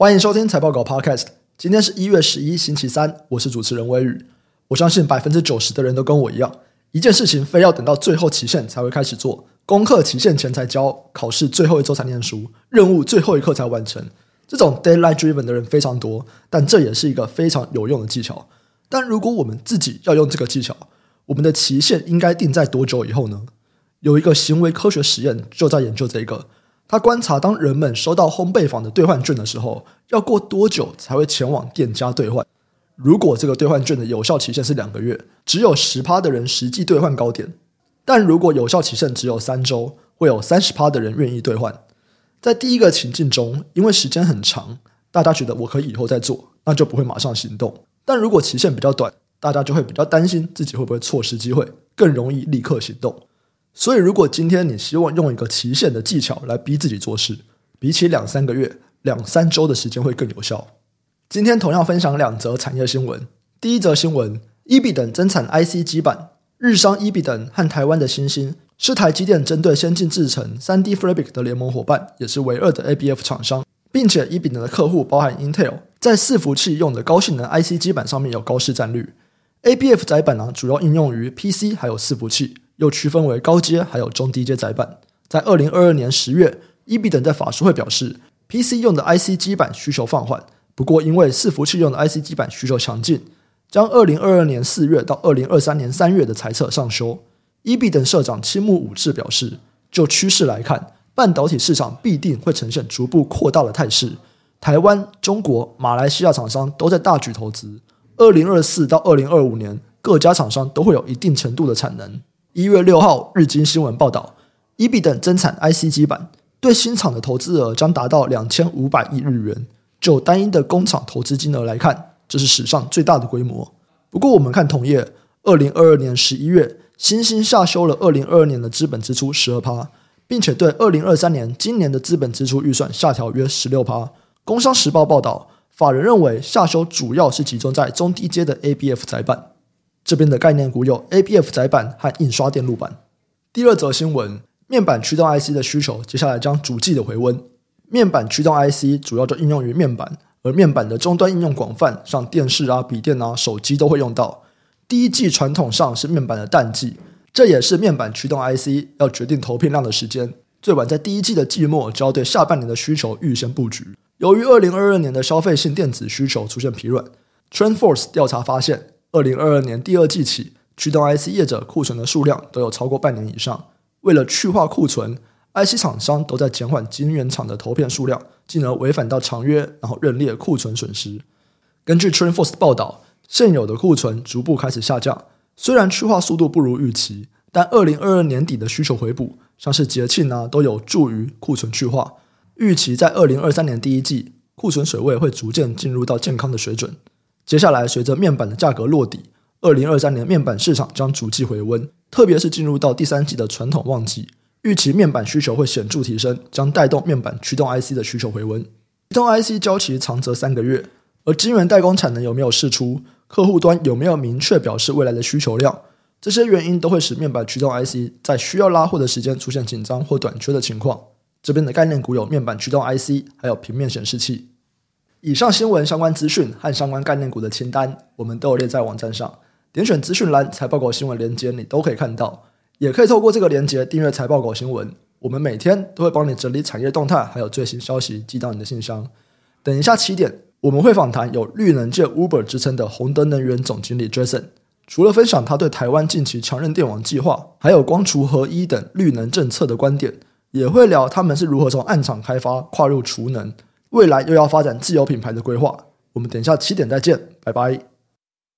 欢迎收听财报稿 Podcast。今天是一月十一，星期三，我是主持人威宇。我相信百分之九十的人都跟我一样，一件事情非要等到最后期限才会开始做，功课期限前才交，考试最后一周才念书，任务最后一刻才完成。这种 deadline driven 的人非常多，但这也是一个非常有用的技巧。但如果我们自己要用这个技巧，我们的期限应该定在多久以后呢？有一个行为科学实验就在研究这个。他观察，当人们收到烘焙坊的兑换券的时候，要过多久才会前往店家兑换？如果这个兑换券的有效期限是两个月，只有十趴的人实际兑换糕点；但如果有效期限只有三周，会有三十趴的人愿意兑换。在第一个情境中，因为时间很长，大家觉得我可以以后再做，那就不会马上行动；但如果期限比较短，大家就会比较担心自己会不会错失机会，更容易立刻行动。所以，如果今天你希望用一个期限的技巧来逼自己做事，比起两三个月、两三周的时间会更有效。今天同样分享两则产业新闻。第一则新闻：EBIDEN 增产 IC 基板，日商 EBIDEN 和台湾的欣兴是台积电针对先进制程 3D Fabric 的联盟伙伴，也是唯二的 ABF 厂商，并且 EBIDEN 的客户包含 Intel，在伺服器用的高性能 IC 基板上面有高市占率。ABF 载板呢，主要应用于 PC 还有伺服器。又区分为高阶还有中低阶载板。在二零二二年十月 e b 等在法说会表示，PC 用的 IC 基板需求放缓，不过因为伺服器用的 IC 基板需求强劲，将二零二二年四月到二零二三年三月的财测上修。e b 等社长青木武志表示，就趋势来看，半导体市场必定会呈现逐步扩大的态势。台湾、中国、马来西亚厂商都在大举投资，二零二四到二零二五年，各家厂商都会有一定程度的产能。一月六号，日经新闻报道，EBIDEN 增产 IC 基板，对新厂的投资额将达到两千五百亿日元。就单一的工厂投资金额来看，这是史上最大的规模。不过，我们看同业，二零二二年十一月，新兴下修了二零二二年的资本支出十二趴，并且对二零二三年今年的资本支出预算下调约十六趴。工商时报报道，法人认为下修主要是集中在中低阶的 ABF 载板。这边的概念股有 ABF 载板和印刷电路板。第二则新闻，面板驱动 IC 的需求接下来将逐季的回温。面板驱动 IC 主要就应用于面板，而面板的终端应用广泛，像电视啊、笔电啊、手机都会用到。第一季传统上是面板的淡季，这也是面板驱动 IC 要决定投片量的时间。最晚在第一季的季末就要对下半年的需求预先布局。由于二零二二年的消费性电子需求出现疲软，TrendForce 调查发现。二零二二年第二季起，驱动 IC 业者库存的数量都有超过半年以上。为了去化库存，IC 厂商都在减缓晶圆厂的投片数量，进而违反到长约，然后认列库存损失。根据 TrendForce 报道，现有的库存逐步开始下降。虽然去化速度不如预期，但二零二二年底的需求回补，像是节庆啊，都有助于库存去化。预期在二零二三年第一季，库存水位会逐渐进入到健康的水准。接下来，随着面板的价格落底，二零二三年面板市场将逐季回温，特别是进入到第三季的传统旺季，预期面板需求会显著提升，将带动面板驱动 IC 的需求回温。驱动 IC 交期长则三个月，而晶圆代工产能有没有释出，客户端有没有明确表示未来的需求量，这些原因都会使面板驱动 IC 在需要拉货的时间出现紧张或短缺的情况。这边的概念股有面板驱动 IC，还有平面显示器。以上新闻相关资讯和相关概念股的清单，我们都有列在网站上。点选资讯栏财报狗新闻连接，你都可以看到。也可以透过这个连接订阅财报狗新闻。我们每天都会帮你整理产业动态，还有最新消息寄到你的信箱。等一下七点，我们会访谈有绿能界 Uber 之称的宏德能源总经理 Jason。除了分享他对台湾近期强韧电网计划，还有光储合一等绿能政策的观点，也会聊他们是如何从暗场开发跨入储能。未来又要发展自有品牌的规划，我们等一下七点再见，拜拜。